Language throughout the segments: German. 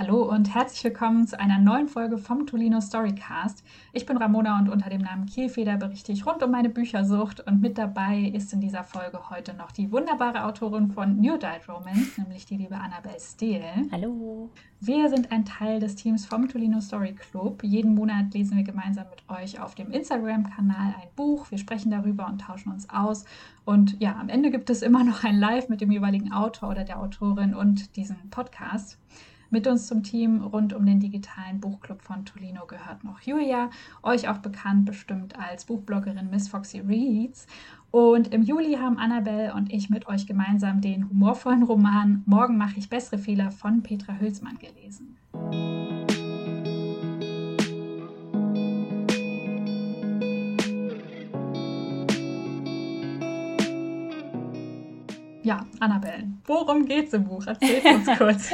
Hallo und herzlich willkommen zu einer neuen Folge vom Tolino Storycast. Ich bin Ramona und unter dem Namen Kielfeder berichte ich rund um meine Büchersucht und mit dabei ist in dieser Folge heute noch die wunderbare Autorin von New Diet Romance, nämlich die liebe Annabelle Steele. Hallo. Wir sind ein Teil des Teams vom Tolino Story Club. Jeden Monat lesen wir gemeinsam mit euch auf dem Instagram-Kanal ein Buch. Wir sprechen darüber und tauschen uns aus. Und ja, am Ende gibt es immer noch ein Live mit dem jeweiligen Autor oder der Autorin und diesen Podcast. Mit uns zum Team rund um den digitalen Buchclub von Tolino gehört noch Julia, euch auch bekannt bestimmt als Buchbloggerin Miss Foxy Reads. Und im Juli haben Annabelle und ich mit euch gemeinsam den humorvollen Roman Morgen mache ich bessere Fehler von Petra Hülsmann gelesen. Ja, Annabelle, worum geht's im Buch? Erzähl uns kurz.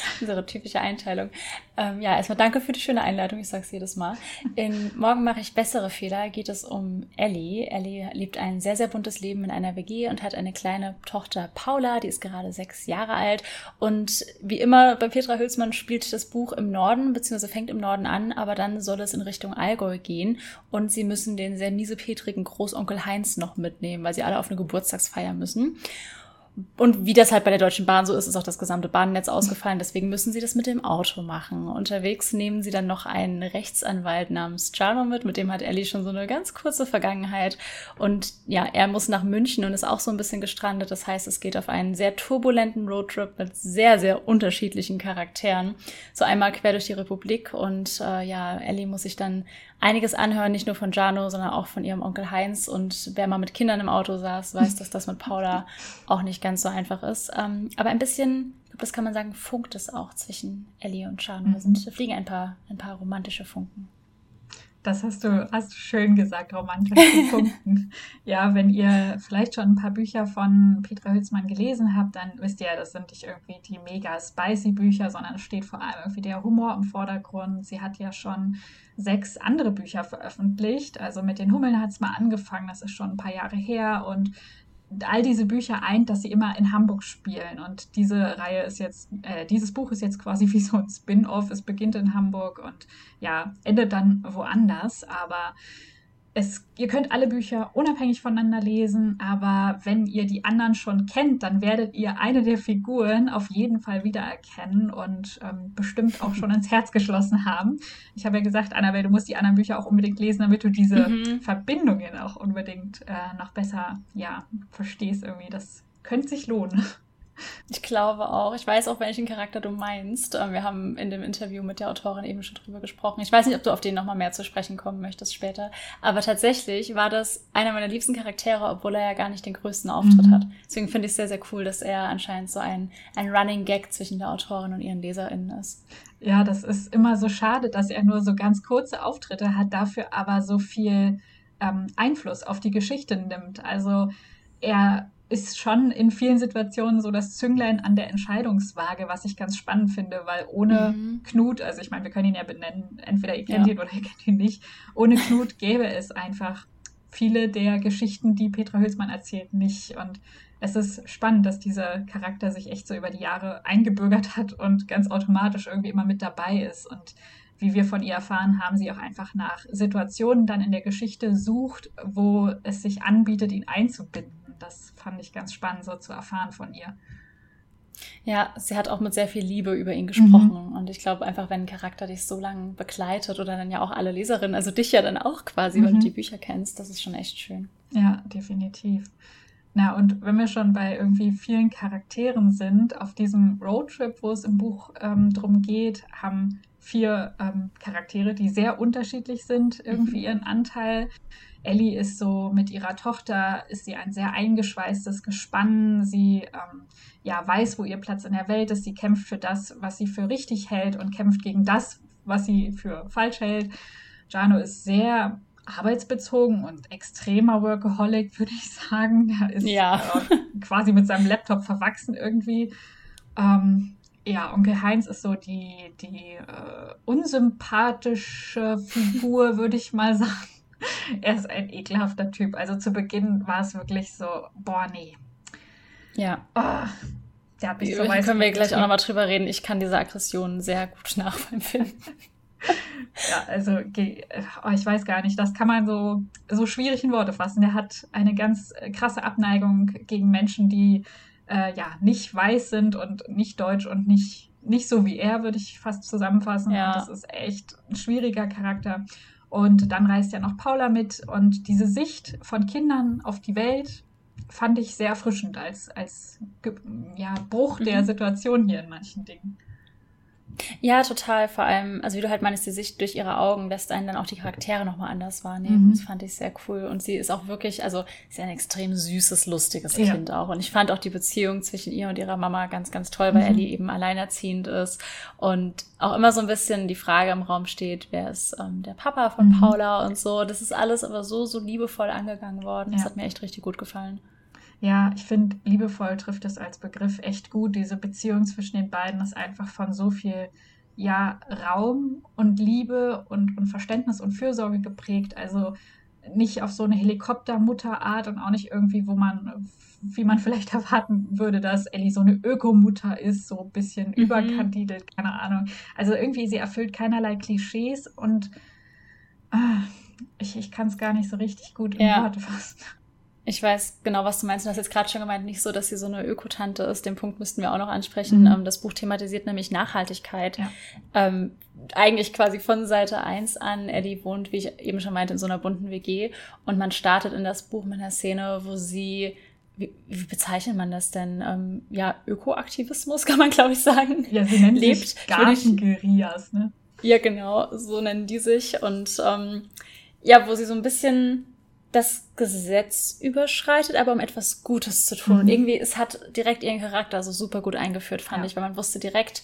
Unsere typische Einteilung. Ähm, ja, erstmal danke für die schöne Einleitung, ich sage es jedes Mal. In Morgen mache ich bessere Fehler geht es um Ellie. Ellie lebt ein sehr, sehr buntes Leben in einer WG und hat eine kleine Tochter Paula, die ist gerade sechs Jahre alt. Und wie immer bei Petra Hülsmann spielt das Buch im Norden, beziehungsweise fängt im Norden an, aber dann soll es in Richtung Allgäu gehen. Und sie müssen den sehr miesepetrigen Großonkel Heinz noch mitnehmen, weil sie alle auf eine Geburtstagsfeier müssen. Und wie das halt bei der Deutschen Bahn so ist, ist auch das gesamte Bahnnetz ausgefallen. Deswegen müssen sie das mit dem Auto machen. Unterwegs nehmen sie dann noch einen Rechtsanwalt namens Charlo mit. Mit dem hat Ellie schon so eine ganz kurze Vergangenheit. Und ja, er muss nach München und ist auch so ein bisschen gestrandet. Das heißt, es geht auf einen sehr turbulenten Roadtrip mit sehr, sehr unterschiedlichen Charakteren. So einmal quer durch die Republik. Und äh, ja, Ellie muss sich dann einiges anhören, nicht nur von Jano, sondern auch von ihrem Onkel Heinz. Und wer mal mit Kindern im Auto saß, weiß, dass das mit Paula auch nicht ganz so einfach ist. Ähm, aber ein bisschen, ich glaube, das kann man sagen, funkt es auch zwischen Ellie und Jano. Mhm. Da fliegen ein paar, ein paar romantische Funken. Das hast du, hast du schön gesagt, romantische Punkten. ja, wenn ihr vielleicht schon ein paar Bücher von Petra Hülsmann gelesen habt, dann wisst ihr ja, das sind nicht irgendwie die mega spicy Bücher, sondern es steht vor allem irgendwie der Humor im Vordergrund. Sie hat ja schon sechs andere Bücher veröffentlicht. Also mit den Hummeln hat es mal angefangen, das ist schon ein paar Jahre her und all diese Bücher eint, dass sie immer in Hamburg spielen. Und diese Reihe ist jetzt, äh, dieses Buch ist jetzt quasi wie so ein Spin-off. Es beginnt in Hamburg und ja, endet dann woanders. Aber es, ihr könnt alle Bücher unabhängig voneinander lesen, aber wenn ihr die anderen schon kennt, dann werdet ihr eine der Figuren auf jeden Fall wiedererkennen und ähm, bestimmt auch schon ins Herz geschlossen haben. Ich habe ja gesagt, Annabelle, du musst die anderen Bücher auch unbedingt lesen, damit du diese mhm. Verbindungen auch unbedingt äh, noch besser ja, verstehst irgendwie. Das könnte sich lohnen. Ich glaube auch. Ich weiß auch, welchen Charakter du meinst. Ähm, wir haben in dem Interview mit der Autorin eben schon drüber gesprochen. Ich weiß nicht, ob du auf den nochmal mehr zu sprechen kommen möchtest später. Aber tatsächlich war das einer meiner liebsten Charaktere, obwohl er ja gar nicht den größten Auftritt mhm. hat. Deswegen finde ich es sehr, sehr cool, dass er anscheinend so ein, ein Running Gag zwischen der Autorin und ihren LeserInnen ist. Ja, das ist immer so schade, dass er nur so ganz kurze Auftritte hat, dafür aber so viel ähm, Einfluss auf die Geschichte nimmt. Also er ist schon in vielen Situationen so das Zünglein an der Entscheidungswaage, was ich ganz spannend finde, weil ohne mhm. Knut, also ich meine, wir können ihn ja benennen, entweder ihr kennt ja. ihn oder ihr kennt ihn nicht, ohne Knut gäbe es einfach viele der Geschichten, die Petra Hülsmann erzählt, nicht. Und es ist spannend, dass dieser Charakter sich echt so über die Jahre eingebürgert hat und ganz automatisch irgendwie immer mit dabei ist. Und wie wir von ihr erfahren haben, sie auch einfach nach Situationen dann in der Geschichte sucht, wo es sich anbietet, ihn einzubinden das fand ich ganz spannend, so zu erfahren von ihr. Ja, sie hat auch mit sehr viel Liebe über ihn gesprochen. Mhm. Und ich glaube einfach, wenn ein Charakter dich so lange begleitet oder dann ja auch alle Leserinnen, also dich ja dann auch quasi, mhm. weil du mhm. die Bücher kennst, das ist schon echt schön. Ja, definitiv. Na, und wenn wir schon bei irgendwie vielen Charakteren sind, auf diesem Roadtrip, wo es im Buch ähm, drum geht, haben vier ähm, Charaktere, die sehr unterschiedlich sind, irgendwie mhm. ihren Anteil. Ellie ist so mit ihrer Tochter, ist sie ein sehr eingeschweißtes Gespann. Sie ähm, ja, weiß, wo ihr Platz in der Welt ist. Sie kämpft für das, was sie für richtig hält und kämpft gegen das, was sie für falsch hält. Jano ist sehr arbeitsbezogen und extremer Workaholic, würde ich sagen. Er ist ja. äh, quasi mit seinem Laptop verwachsen irgendwie. Ähm, ja, Onkel Heinz ist so die, die äh, unsympathische Figur, würde ich mal sagen. er ist ein ekelhafter Typ. Also zu Beginn war es wirklich so, boah, nee. Ja. Oh, ja, bis zur Können wir gleich auch nochmal drüber reden. Ich kann diese Aggression sehr gut nachempfinden. ja, also oh, ich weiß gar nicht, das kann man so, so schwierig in Worte fassen. Er hat eine ganz krasse Abneigung gegen Menschen, die äh, ja nicht weiß sind und nicht deutsch und nicht, nicht so wie er, würde ich fast zusammenfassen. Ja. Und das ist echt ein schwieriger Charakter. Und dann reist ja noch Paula mit und diese Sicht von Kindern auf die Welt fand ich sehr erfrischend als, als ja, Bruch der mhm. Situation hier in manchen Dingen. Ja, total. Vor allem, also wie du halt meinst, die Sicht durch ihre Augen lässt einen dann auch die Charaktere nochmal anders wahrnehmen. Mhm. Das fand ich sehr cool. Und sie ist auch wirklich, also ist ja ein extrem süßes, lustiges ja. Kind auch. Und ich fand auch die Beziehung zwischen ihr und ihrer Mama ganz, ganz toll, weil mhm. Ellie eben alleinerziehend ist. Und auch immer so ein bisschen die Frage im Raum steht, wer ist ähm, der Papa von mhm. Paula und so. Das ist alles aber so, so liebevoll angegangen worden. Das ja. hat mir echt richtig gut gefallen. Ja, ich finde, liebevoll trifft es als Begriff echt gut. Diese Beziehung zwischen den beiden ist einfach von so viel ja, Raum und Liebe und, und Verständnis und Fürsorge geprägt. Also nicht auf so eine Helikoptermutterart und auch nicht irgendwie, wo man, wie man vielleicht erwarten würde, dass Ellie so eine Ökomutter ist, so ein bisschen mhm. überkandidelt, keine Ahnung. Also irgendwie, sie erfüllt keinerlei Klischees und ah, ich, ich kann es gar nicht so richtig gut in ja. Worte fassen. Ich weiß genau, was du meinst. Du hast jetzt gerade schon gemeint, nicht so, dass sie so eine Ökotante ist. Den Punkt müssten wir auch noch ansprechen. Mhm. Ähm, das Buch thematisiert nämlich Nachhaltigkeit. Ja. Ähm, eigentlich quasi von Seite 1 an. Eddie wohnt, wie ich eben schon meinte, in so einer bunten WG. Und man startet in das Buch mit einer Szene, wo sie wie, wie bezeichnet man das denn? Ähm, ja, Ökoaktivismus kann man, glaube ich, sagen. Ja, sie nennen lebt. sich Gartenguerillas, ne? Ja, genau, so nennen die sich. Und ähm, ja, wo sie so ein bisschen das Gesetz überschreitet, aber um etwas Gutes zu tun. Mhm. Und irgendwie, es hat direkt ihren Charakter so super gut eingeführt, fand ja. ich, weil man wusste direkt,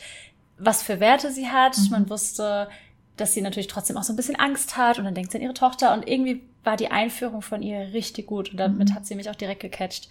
was für Werte sie hat. Mhm. Man wusste, dass sie natürlich trotzdem auch so ein bisschen Angst hat und dann denkt sie an ihre Tochter und irgendwie war die Einführung von ihr richtig gut und damit mhm. hat sie mich auch direkt gecatcht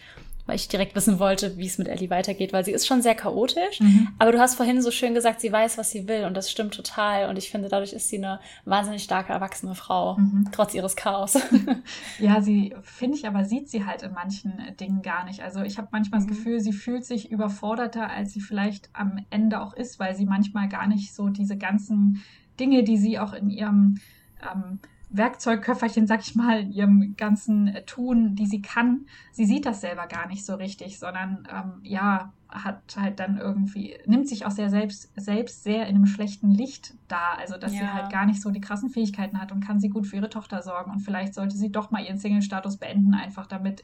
weil ich direkt wissen wollte, wie es mit Ellie weitergeht, weil sie ist schon sehr chaotisch. Mhm. Aber du hast vorhin so schön gesagt, sie weiß, was sie will und das stimmt total. Und ich finde, dadurch ist sie eine wahnsinnig starke erwachsene Frau, mhm. trotz ihres Chaos. ja, sie finde ich aber sieht sie halt in manchen Dingen gar nicht. Also ich habe manchmal mhm. das Gefühl, sie fühlt sich überforderter, als sie vielleicht am Ende auch ist, weil sie manchmal gar nicht so diese ganzen Dinge, die sie auch in ihrem ähm, Werkzeugköfferchen, sag ich mal, in ihrem ganzen Tun, die sie kann. Sie sieht das selber gar nicht so richtig, sondern ähm, ja, hat halt dann irgendwie, nimmt sich auch sehr selbst, selbst sehr in einem schlechten Licht da. Also, dass ja. sie halt gar nicht so die krassen Fähigkeiten hat und kann sie gut für ihre Tochter sorgen. Und vielleicht sollte sie doch mal ihren Single-Status beenden, einfach damit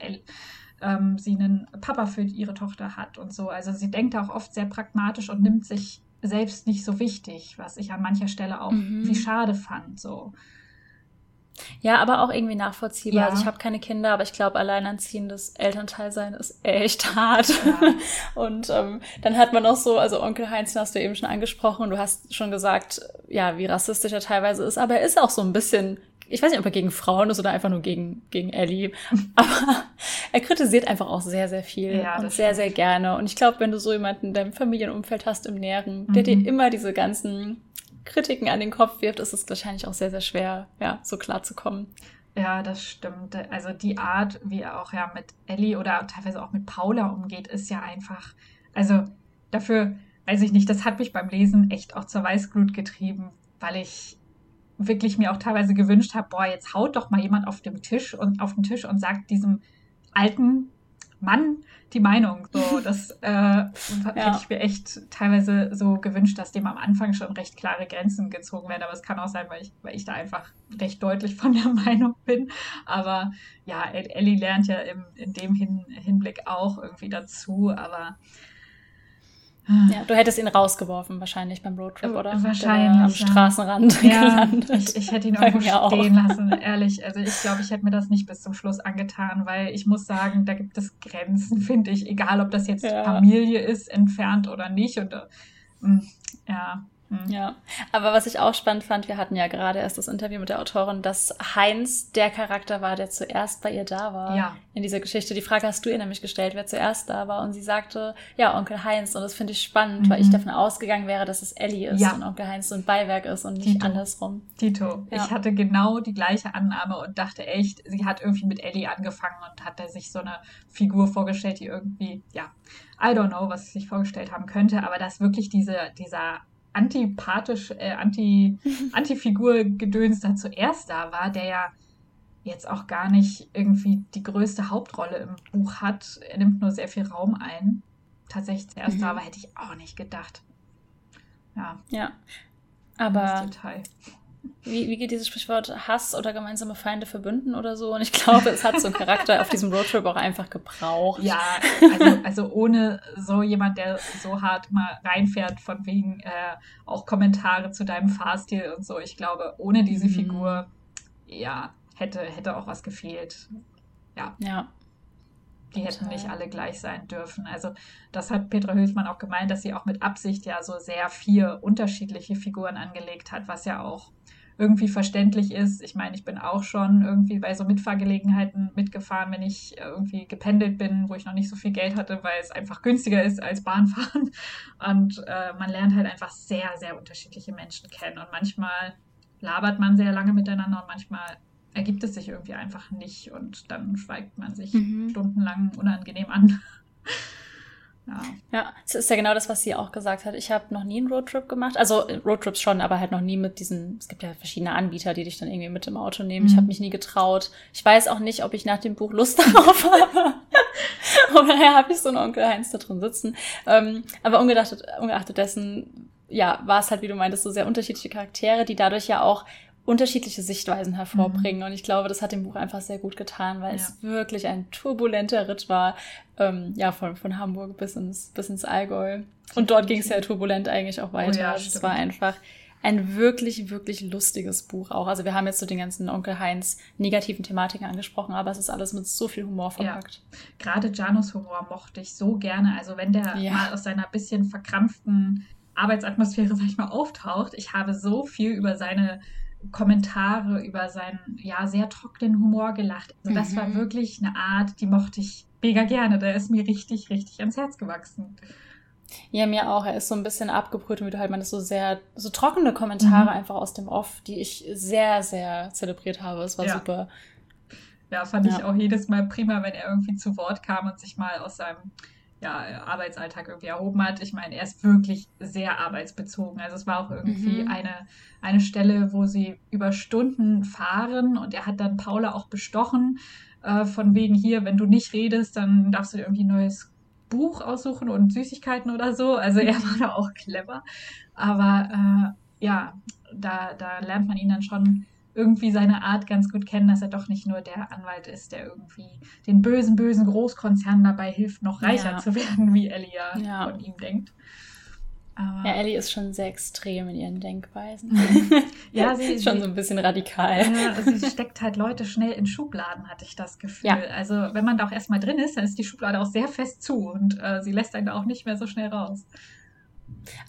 ähm, sie einen Papa für ihre Tochter hat und so. Also, sie denkt auch oft sehr pragmatisch und nimmt sich selbst nicht so wichtig, was ich an mancher Stelle auch mhm. wie schade fand. So. Ja, aber auch irgendwie nachvollziehbar. Ja. Also ich habe keine Kinder, aber ich glaube, alleinerziehendes Elternteil sein ist echt hart. Ja. Und ähm, dann hat man auch so, also Onkel Heinz, den hast du eben schon angesprochen, du hast schon gesagt, ja, wie rassistisch er teilweise ist, aber er ist auch so ein bisschen, ich weiß nicht, ob er gegen Frauen ist oder einfach nur gegen, gegen Ellie, aber er kritisiert einfach auch sehr, sehr viel ja, und sehr, stimmt. sehr gerne. Und ich glaube, wenn du so jemanden in deinem Familienumfeld hast im Näheren, der mhm. dir immer diese ganzen Kritiken an den Kopf wirft, ist es wahrscheinlich auch sehr, sehr schwer, ja, so klar zu kommen. Ja, das stimmt. Also die Art, wie er auch ja mit Ellie oder teilweise auch mit Paula umgeht, ist ja einfach, also dafür, weiß ich nicht, das hat mich beim Lesen echt auch zur Weißglut getrieben, weil ich wirklich mir auch teilweise gewünscht habe, boah, jetzt haut doch mal jemand auf dem Tisch und auf den Tisch und sagt diesem alten Mann die Meinung. So, das äh, ja. hätte ich mir echt teilweise so gewünscht, dass dem am Anfang schon recht klare Grenzen gezogen werden. Aber es kann auch sein, weil ich, weil ich da einfach recht deutlich von der Meinung bin. Aber ja, Ellie lernt ja im, in dem Hin Hinblick auch irgendwie dazu. Aber ja, du hättest ihn rausgeworfen wahrscheinlich beim Roadtrip, oder? Wahrscheinlich. am Straßenrand ja, gelandet. Ich, ich hätte ihn irgendwo stehen auch. lassen, ehrlich. Also ich glaube, ich hätte mir das nicht bis zum Schluss angetan, weil ich muss sagen, da gibt es Grenzen, finde ich. Egal, ob das jetzt ja. Familie ist, entfernt oder nicht. Und äh, ja, Mhm. Ja, aber was ich auch spannend fand, wir hatten ja gerade erst das Interview mit der Autorin, dass Heinz der Charakter war, der zuerst bei ihr da war ja. in dieser Geschichte. Die Frage hast du ihr nämlich gestellt, wer zuerst da war. Und sie sagte, ja, Onkel Heinz. Und das finde ich spannend, mhm. weil ich mhm. davon ausgegangen wäre, dass es Ellie ist ja. und Onkel Heinz so ein Beiwerk ist und nicht Tito. andersrum. Tito. Ja. Ich hatte genau die gleiche Annahme und dachte echt, sie hat irgendwie mit Ellie angefangen und hat sich so eine Figur vorgestellt, die irgendwie, ja, I don't know, was sie sich vorgestellt haben könnte, aber dass wirklich diese, dieser antipathisch, äh, anti, Antifigur-Gedöns da zuerst da war, der ja jetzt auch gar nicht irgendwie die größte Hauptrolle im Buch hat. Er nimmt nur sehr viel Raum ein. Tatsächlich zuerst mhm. da war, hätte ich auch nicht gedacht. Ja. Ja. Aber wie, wie geht dieses Sprichwort Hass oder gemeinsame Feinde verbünden oder so? Und ich glaube, es hat so einen Charakter auf diesem Roadtrip auch einfach gebraucht. Ja, also, also ohne so jemand, der so hart mal reinfährt, von wegen äh, auch Kommentare zu deinem Fahrstil und so. Ich glaube, ohne diese mhm. Figur, ja, hätte, hätte auch was gefehlt. Ja. Ja. Die hätten nicht alle gleich sein dürfen. Also das hat Petra Hülsmann auch gemeint, dass sie auch mit Absicht ja so sehr vier unterschiedliche Figuren angelegt hat, was ja auch irgendwie verständlich ist. Ich meine, ich bin auch schon irgendwie bei so Mitfahrgelegenheiten mitgefahren, wenn ich irgendwie gependelt bin, wo ich noch nicht so viel Geld hatte, weil es einfach günstiger ist als Bahnfahren. Und äh, man lernt halt einfach sehr, sehr unterschiedliche Menschen kennen. Und manchmal labert man sehr lange miteinander und manchmal ergibt es sich irgendwie einfach nicht und dann schweigt man sich mhm. stundenlang unangenehm an. Ja. ja, es ist ja genau das, was sie auch gesagt hat. Ich habe noch nie einen Roadtrip gemacht. Also Roadtrips schon, aber halt noch nie mit diesen, es gibt ja verschiedene Anbieter, die dich dann irgendwie mit im Auto nehmen. Mhm. Ich habe mich nie getraut. Ich weiß auch nicht, ob ich nach dem Buch Lust darauf habe. aber daher habe ich so einen Onkel Heinz da drin sitzen. Ähm, aber ungeachtet, ungeachtet dessen, ja, war es halt, wie du meintest, so sehr unterschiedliche Charaktere, die dadurch ja auch unterschiedliche Sichtweisen hervorbringen. Mhm. Und ich glaube, das hat dem Buch einfach sehr gut getan, weil ja. es wirklich ein turbulenter Ritt war, ähm, ja, von, von Hamburg bis ins, bis ins Allgäu. Und dort ging es ja turbulent eigentlich auch weiter. Oh ja, also es war einfach ein wirklich, wirklich lustiges Buch auch. Also wir haben jetzt so den ganzen Onkel Heinz negativen Thematiken angesprochen, aber es ist alles mit so viel Humor verpackt. Ja. Gerade Janos Humor mochte ich so gerne. Also wenn der ja. mal aus seiner bisschen verkrampften Arbeitsatmosphäre, sag ich mal, auftaucht, ich habe so viel über seine Kommentare über seinen ja sehr trockenen Humor gelacht. Also das mhm. war wirklich eine Art, die mochte ich mega gerne. Der ist mir richtig, richtig ans Herz gewachsen. Ja, mir auch. Er ist so ein bisschen abgebrüht und wie du halt meinst, so sehr, so trockene Kommentare mhm. einfach aus dem Off, die ich sehr, sehr zelebriert habe. Es war ja. super. Ja, fand ja. ich auch jedes Mal prima, wenn er irgendwie zu Wort kam und sich mal aus seinem ja, Arbeitsalltag irgendwie erhoben hat. Ich meine, er ist wirklich sehr arbeitsbezogen. Also es war auch irgendwie mhm. eine, eine Stelle, wo sie über Stunden fahren und er hat dann Paula auch bestochen, äh, von wegen hier, wenn du nicht redest, dann darfst du dir irgendwie ein neues Buch aussuchen und Süßigkeiten oder so. Also er war da auch clever. Aber äh, ja, da, da lernt man ihn dann schon irgendwie seine Art ganz gut kennen, dass er doch nicht nur der Anwalt ist, der irgendwie den bösen, bösen Großkonzernen dabei hilft, noch reicher ja. zu werden, wie Ellie ja, ja. von ihm denkt. Aber ja, Ellie ist schon sehr extrem in ihren Denkweisen. Ja, sie ist schon so ein bisschen radikal. Ja, sie steckt halt Leute schnell in Schubladen, hatte ich das Gefühl. Ja. Also wenn man da auch erstmal drin ist, dann ist die Schublade auch sehr fest zu und äh, sie lässt einen da auch nicht mehr so schnell raus.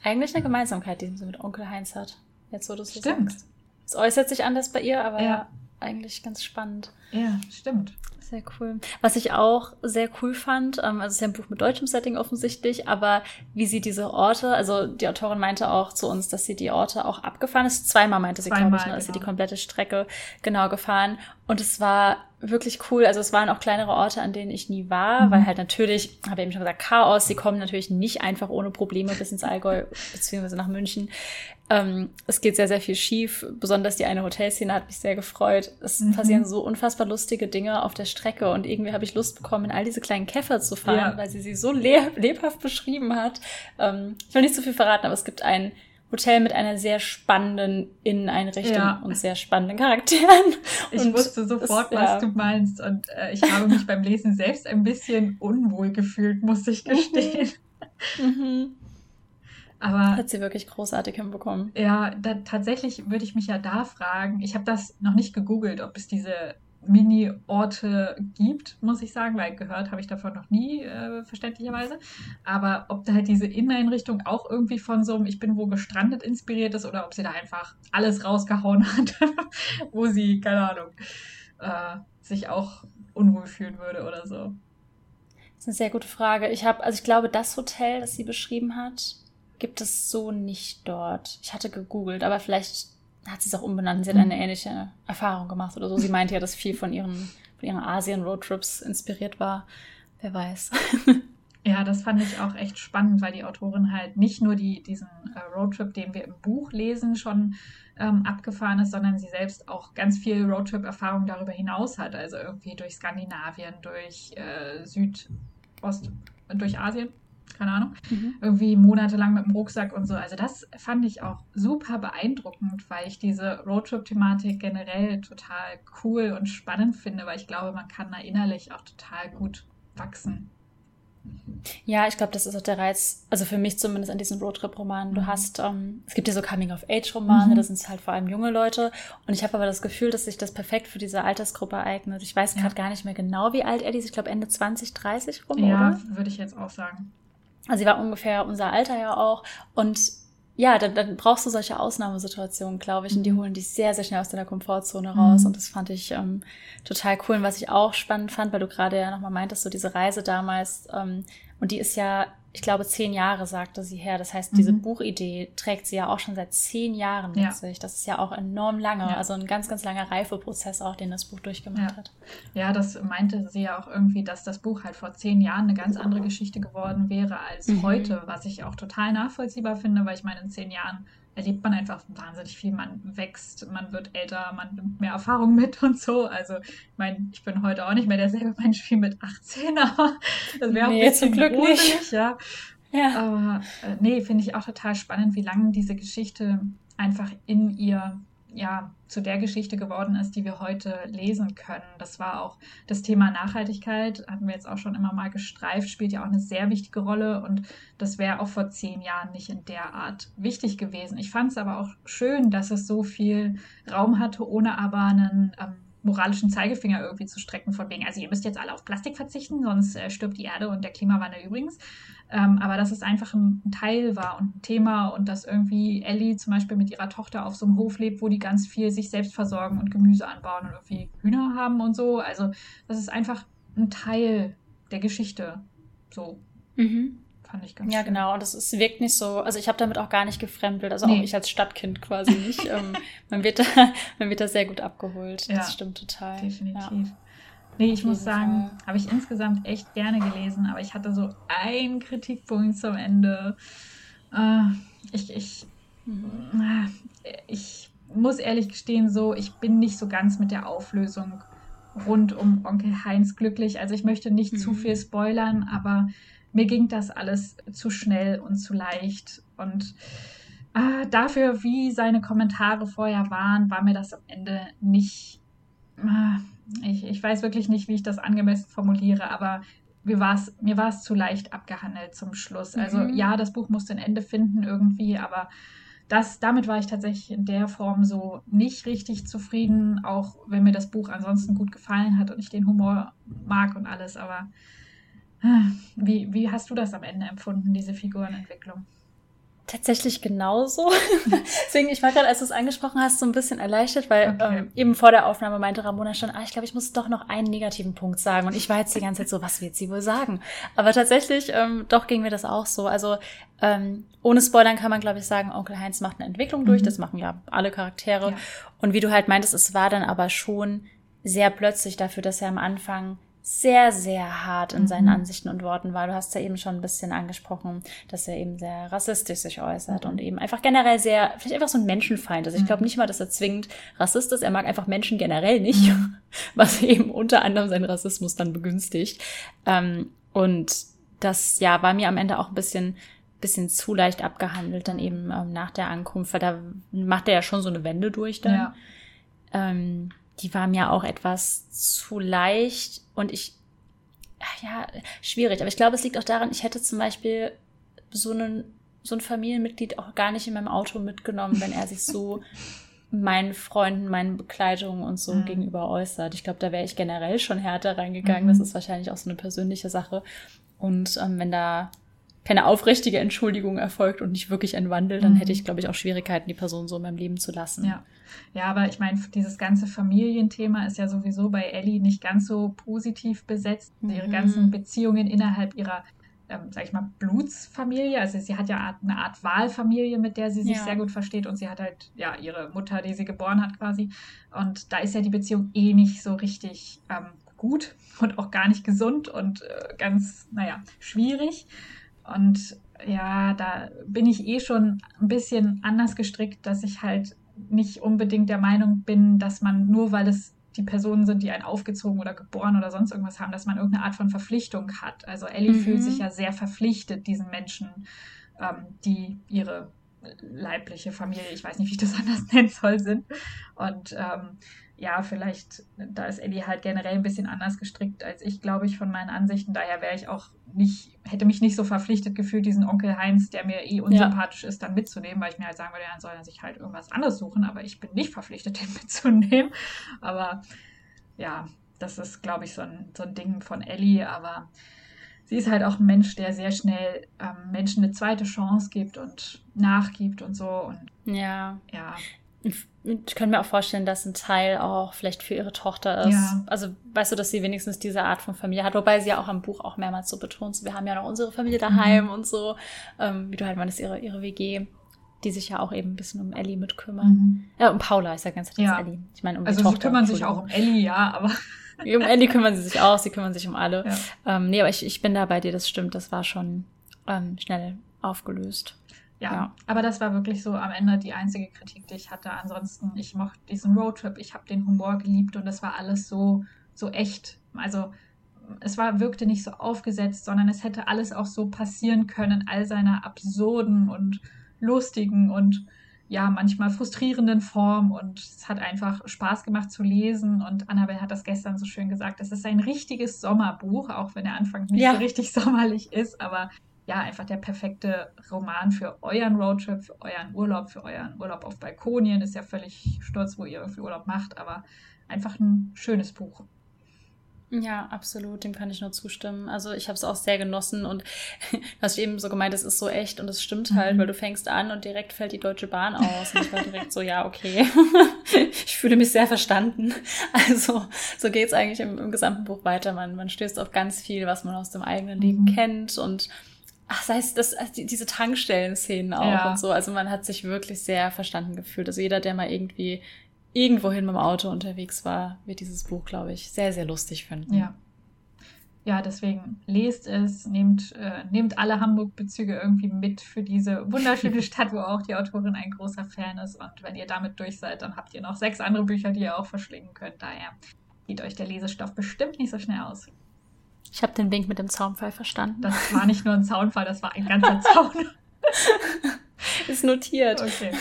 Eigentlich eine Gemeinsamkeit, die sie mit Onkel Heinz hat. Jetzt, wo du es so Stimmt. sagst. Es äußert sich anders bei ihr, aber ja. eigentlich ganz spannend. Ja, stimmt. Sehr cool. Was ich auch sehr cool fand, ähm, also es ist ja ein Buch mit deutschem Setting offensichtlich, aber wie sie diese Orte, also die Autorin meinte auch zu uns, dass sie die Orte auch abgefahren ist. Zweimal meinte sie, glaube ich, ne, genau. ist sie die komplette Strecke genau gefahren. Und es war wirklich cool. Also es waren auch kleinere Orte, an denen ich nie war, mhm. weil halt natürlich, habe ich eben schon gesagt, Chaos, sie kommen natürlich nicht einfach ohne Probleme bis ins Allgäu beziehungsweise nach München. Ähm, es geht sehr, sehr viel schief. Besonders die eine Hotelszene hat mich sehr gefreut. Es mhm. passieren so unfassbar lustige Dinge auf der Strecke und irgendwie habe ich Lust bekommen, in all diese kleinen Käfer zu fahren, ja. weil sie sie so le lebhaft beschrieben hat. Ähm, ich will nicht zu so viel verraten, aber es gibt ein Hotel mit einer sehr spannenden Inneneinrichtung ja. und sehr spannenden Charakteren. Ich und wusste sofort, es, was ja. du meinst. Und äh, ich habe mich beim Lesen selbst ein bisschen unwohl gefühlt, muss ich gestehen. Mhm. Aber hat sie wirklich großartig hinbekommen. Ja, da, tatsächlich würde ich mich ja da fragen. Ich habe das noch nicht gegoogelt, ob es diese Mini-Orte gibt, muss ich sagen, weil gehört habe ich davon noch nie, äh, verständlicherweise. Aber ob da halt diese Inneneinrichtung auch irgendwie von so einem Ich bin wo gestrandet inspiriert ist oder ob sie da einfach alles rausgehauen hat, wo sie, keine Ahnung, äh, sich auch unwohl fühlen würde oder so. Das ist eine sehr gute Frage. Ich habe, also ich glaube, das Hotel, das sie beschrieben hat, gibt es so nicht dort. Ich hatte gegoogelt, aber vielleicht hat sie es auch umbenannt. Sie hat eine ähnliche Erfahrung gemacht oder so. Sie meinte ja, dass viel von ihren, von ihren Asien-Roadtrips inspiriert war. Wer weiß. Ja, das fand ich auch echt spannend, weil die Autorin halt nicht nur die, diesen äh, Roadtrip, den wir im Buch lesen, schon ähm, abgefahren ist, sondern sie selbst auch ganz viel Roadtrip-Erfahrung darüber hinaus hat. Also irgendwie durch Skandinavien, durch äh, Südost, durch Asien keine Ahnung, mhm. irgendwie monatelang mit dem Rucksack und so. Also das fand ich auch super beeindruckend, weil ich diese Roadtrip-Thematik generell total cool und spannend finde, weil ich glaube, man kann da innerlich auch total gut wachsen. Ja, ich glaube, das ist auch der Reiz, also für mich zumindest an diesen Roadtrip-Romanen. Du mhm. hast, ähm, es gibt ja so Coming-of-Age-Romane, mhm. das sind halt vor allem junge Leute. Und ich habe aber das Gefühl, dass sich das perfekt für diese Altersgruppe eignet. Ich weiß gerade ja. gar nicht mehr genau, wie alt er ist. Ich glaube Ende 20, 30 rum, ja, oder? Ja, würde ich jetzt auch sagen. Also sie war ungefähr unser Alter ja auch. Und ja, dann, dann brauchst du solche Ausnahmesituationen, glaube ich. Und die mhm. holen dich sehr, sehr schnell aus deiner Komfortzone raus. Mhm. Und das fand ich ähm, total cool. Und was ich auch spannend fand, weil du gerade ja nochmal meintest, so diese Reise damals, ähm, und die ist ja ich glaube, zehn Jahre sagte sie her. Das heißt, diese mhm. Buchidee trägt sie ja auch schon seit zehn Jahren mit ja. sich. Das ist ja auch enorm lange, ja. also ein ganz, ganz langer Reifeprozess auch, den das Buch durchgemacht ja. hat. Ja, das meinte sie ja auch irgendwie, dass das Buch halt vor zehn Jahren eine ganz andere Geschichte geworden wäre als mhm. heute, was ich auch total nachvollziehbar finde, weil ich meine, in zehn Jahren erlebt man einfach wahnsinnig viel. Man wächst, man wird älter, man nimmt mehr Erfahrung mit und so. Also, ich meine, ich bin heute auch nicht mehr derselbe Mensch wie mit 18, aber das wäre auch nee, ein bisschen zum Glück gruselig, nicht. ja. ja. Aber äh, nee, finde ich auch total spannend, wie lange diese Geschichte einfach in ihr ja, zu der Geschichte geworden ist, die wir heute lesen können. Das war auch das Thema Nachhaltigkeit, hatten wir jetzt auch schon immer mal gestreift, spielt ja auch eine sehr wichtige Rolle und das wäre auch vor zehn Jahren nicht in der Art wichtig gewesen. Ich fand es aber auch schön, dass es so viel Raum hatte, ohne aber einen ähm, moralischen Zeigefinger irgendwie zu strecken, von wegen, also ihr müsst jetzt alle auf Plastik verzichten, sonst äh, stirbt die Erde und der Klimawandel übrigens. Ähm, aber dass es einfach ein, ein, Teil war und ein Thema und dass irgendwie Ellie zum Beispiel mit ihrer Tochter auf so einem Hof lebt, wo die ganz viel sich selbst versorgen und Gemüse anbauen und irgendwie Hühner haben und so. Also das ist einfach ein Teil der Geschichte. So. Mhm fand ich ganz Ja, schön. genau. Und das ist, wirkt nicht so, also ich habe damit auch gar nicht gefremdelt, also nee. auch ich als Stadtkind quasi nicht. ähm, man, wird da, man wird da sehr gut abgeholt. Ja, das stimmt total. Definitiv. Ja. Nee, ich muss sagen, habe ich insgesamt echt gerne gelesen, aber ich hatte so einen Kritikpunkt zum Ende. Äh, ich, ich, mhm. ich muss ehrlich gestehen, so, ich bin nicht so ganz mit der Auflösung rund um Onkel Heinz glücklich. Also ich möchte nicht mhm. zu viel spoilern, aber mir ging das alles zu schnell und zu leicht. Und äh, dafür, wie seine Kommentare vorher waren, war mir das am Ende nicht. Äh, ich, ich weiß wirklich nicht, wie ich das angemessen formuliere, aber mir war es mir war's zu leicht abgehandelt zum Schluss. Also mhm. ja, das Buch musste ein Ende finden irgendwie, aber das, damit war ich tatsächlich in der Form so nicht richtig zufrieden, auch wenn mir das Buch ansonsten gut gefallen hat und ich den Humor mag und alles, aber wie, wie hast du das am Ende empfunden, diese Figurenentwicklung? Tatsächlich genauso. Deswegen, ich war gerade, als du es angesprochen hast, so ein bisschen erleichtert, weil okay. ähm, eben vor der Aufnahme meinte Ramona schon, ah, ich glaube, ich muss doch noch einen negativen Punkt sagen. Und ich war jetzt die ganze Zeit so, was wird sie wohl sagen? Aber tatsächlich, ähm, doch ging mir das auch so. Also ähm, ohne Spoilern kann man, glaube ich, sagen, Onkel Heinz macht eine Entwicklung durch. Mhm. Das machen ja alle Charaktere. Ja. Und wie du halt meintest, es war dann aber schon sehr plötzlich dafür, dass er am Anfang sehr, sehr hart in seinen mhm. Ansichten und Worten war. Du hast ja eben schon ein bisschen angesprochen, dass er eben sehr rassistisch sich äußert mhm. und eben einfach generell sehr, vielleicht einfach so ein Menschenfeind ist. Ich glaube mhm. nicht mal, dass er zwingend Rassist ist. Er mag einfach Menschen generell nicht, mhm. was eben unter anderem seinen Rassismus dann begünstigt. Ähm, und das, ja, war mir am Ende auch ein bisschen bisschen zu leicht abgehandelt, dann eben ähm, nach der Ankunft, weil da macht er ja schon so eine Wende durch dann. Ja. Ähm, die war mir auch etwas zu leicht und ich, ja, schwierig. Aber ich glaube, es liegt auch daran, ich hätte zum Beispiel so einen, so ein Familienmitglied auch gar nicht in meinem Auto mitgenommen, wenn er sich so meinen Freunden, meinen Bekleidungen und so mhm. gegenüber äußert. Ich glaube, da wäre ich generell schon härter reingegangen. Mhm. Das ist wahrscheinlich auch so eine persönliche Sache. Und ähm, wenn da keine aufrichtige Entschuldigung erfolgt und nicht wirklich ein Wandel, dann mhm. hätte ich, glaube ich, auch Schwierigkeiten, die Person so in meinem Leben zu lassen. Ja, ja aber ich meine, dieses ganze Familienthema ist ja sowieso bei Ellie nicht ganz so positiv besetzt. Mhm. Ihre ganzen Beziehungen innerhalb ihrer ähm, sag ich mal, Blutsfamilie. Also sie hat ja eine Art Wahlfamilie, mit der sie sich ja. sehr gut versteht. Und sie hat halt, ja, ihre Mutter, die sie geboren hat quasi. Und da ist ja die Beziehung eh nicht so richtig ähm, gut und auch gar nicht gesund und äh, ganz, naja, schwierig. Und ja, da bin ich eh schon ein bisschen anders gestrickt, dass ich halt nicht unbedingt der Meinung bin, dass man nur weil es die Personen sind, die einen aufgezogen oder geboren oder sonst irgendwas haben, dass man irgendeine Art von Verpflichtung hat. Also Ellie mhm. fühlt sich ja sehr verpflichtet diesen Menschen, ähm, die ihre leibliche Familie, ich weiß nicht, wie ich das anders nennen soll, sind. Und ähm, ja, vielleicht, da ist Ellie halt generell ein bisschen anders gestrickt als ich, glaube ich, von meinen Ansichten. Daher wäre ich auch nicht, hätte mich nicht so verpflichtet gefühlt, diesen Onkel Heinz, der mir eh unsympathisch ja. ist, dann mitzunehmen, weil ich mir halt sagen würde, dann soll er sich halt irgendwas anderes suchen, aber ich bin nicht verpflichtet, den mitzunehmen. Aber ja, das ist, glaube ich, so ein, so ein Ding von Ellie, aber sie ist halt auch ein Mensch, der sehr schnell ähm, Menschen eine zweite Chance gibt und nachgibt und so. Und ja. Ja ich könnte mir auch vorstellen, dass ein Teil auch vielleicht für ihre Tochter ist. Ja. Also weißt du, dass sie wenigstens diese Art von Familie hat, wobei sie ja auch am Buch auch mehrmals so betont, wir haben ja noch unsere Familie daheim mhm. und so, ähm, wie du halt meinst, ihre, ihre WG, die sich ja auch eben ein bisschen um Ellie mitkümmern. Mhm. Ja, um Paula ist ja ganz ja. Ellie. Ich meine, um also die Tochter. sie kümmern sich auch um Ellie, ja, aber um Ellie kümmern sie sich auch, sie kümmern sich um alle. Ja. Ähm, nee, aber ich, ich bin da bei dir, das stimmt, das war schon ähm, schnell aufgelöst. Ja, ja, aber das war wirklich so am Ende die einzige Kritik, die ich hatte. Ansonsten, ich mochte diesen Roadtrip, ich habe den Humor geliebt und es war alles so, so echt. Also es war, wirkte nicht so aufgesetzt, sondern es hätte alles auch so passieren können, all seiner absurden und lustigen und ja, manchmal frustrierenden Form. Und es hat einfach Spaß gemacht zu lesen. Und Annabelle hat das gestern so schön gesagt. Es ist ein richtiges Sommerbuch, auch wenn der Anfang nicht ja. so richtig sommerlich ist. Aber ja, einfach der perfekte Roman für euren Roadtrip, für euren Urlaub, für euren Urlaub auf Balkonien. Ist ja völlig stolz, wo ihr irgendwie Urlaub macht, aber einfach ein schönes Buch. Ja, absolut, dem kann ich nur zustimmen. Also ich habe es auch sehr genossen und hast eben so gemeint, es ist so echt und es stimmt halt, mhm. weil du fängst an und direkt fällt die Deutsche Bahn aus und ich war direkt so, ja, okay, ich fühle mich sehr verstanden. Also so geht es eigentlich im, im, gesamten Buch weiter. Man, man stößt auf ganz viel, was man aus dem eigenen Leben mhm. kennt und ach, sei es das, diese Tankstellen-Szenen auch ja. und so. Also man hat sich wirklich sehr verstanden gefühlt. Also jeder, der mal irgendwie irgendwohin mit dem Auto unterwegs war, wird dieses Buch, glaube ich, sehr, sehr lustig finden. Ja. Ja, deswegen lest es, nehmt, äh, nehmt alle Hamburg-Bezüge irgendwie mit für diese wunderschöne Stadt, wo auch die Autorin ein großer Fan ist. Und wenn ihr damit durch seid, dann habt ihr noch sechs andere Bücher, die ihr auch verschlingen könnt. Daher geht euch der Lesestoff bestimmt nicht so schnell aus. Ich habe den Wink mit dem Zaunfall verstanden. Das war nicht nur ein Zaunfall, das war ein ganzer Zaun. Ist notiert. Okay.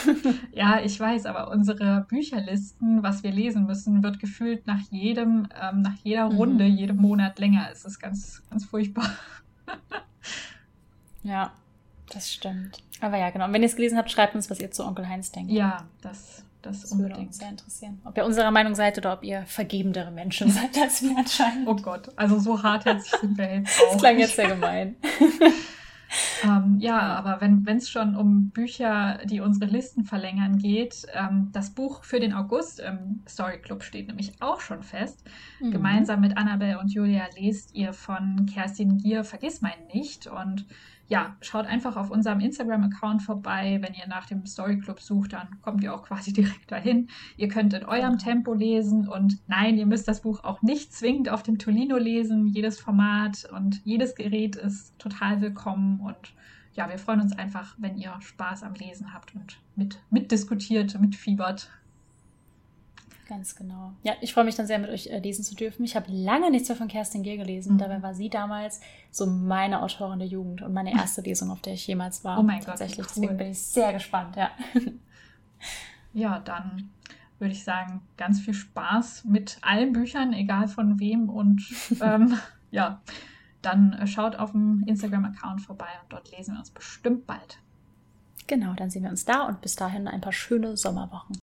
Ja, ich weiß, aber unsere Bücherlisten, was wir lesen müssen, wird gefühlt nach jedem, ähm, nach jeder mhm. Runde, mhm. jedem Monat länger. Es ist ganz, ganz furchtbar. ja, das stimmt. Aber ja, genau. Und wenn ihr es gelesen habt, schreibt uns, was ihr zu Onkel Heinz denkt. Ja, das das, das würde uns sehr interessieren. Ob ihr unserer Meinung seid oder ob ihr vergebendere Menschen seid als wir anscheinend. Oh Gott, also so hartherzig sind wir jetzt auch. Das klang jetzt sehr gemein. ähm, ja, aber wenn es schon um Bücher, die unsere Listen verlängern geht, ähm, das Buch für den August im Story Club steht nämlich auch schon fest. Mhm. Gemeinsam mit Annabelle und Julia lest ihr von Kerstin Gier Vergiss mein nicht und ja, schaut einfach auf unserem Instagram-Account vorbei. Wenn ihr nach dem Story Club sucht, dann kommt ihr auch quasi direkt dahin. Ihr könnt in eurem Tempo lesen und nein, ihr müsst das Buch auch nicht zwingend auf dem Tolino lesen. Jedes Format und jedes Gerät ist total willkommen und ja, wir freuen uns einfach, wenn ihr Spaß am Lesen habt und mit, mitdiskutiert, mitfiebert. Ganz genau. Ja, ich freue mich dann sehr, mit euch äh, lesen zu dürfen. Ich habe lange nichts mehr von Kerstin Gier gelesen. Mhm. Dabei war sie damals so meine Autorin der Jugend und meine erste Lesung, auf der ich jemals war. Oh mein Tatsächlich. Gott. Tatsächlich. Deswegen bin ich sehr gespannt, ja. Ja, dann würde ich sagen, ganz viel Spaß mit allen Büchern, egal von wem. Und ähm, ja, dann äh, schaut auf dem Instagram-Account vorbei und dort lesen wir uns bestimmt bald. Genau, dann sehen wir uns da und bis dahin ein paar schöne Sommerwochen.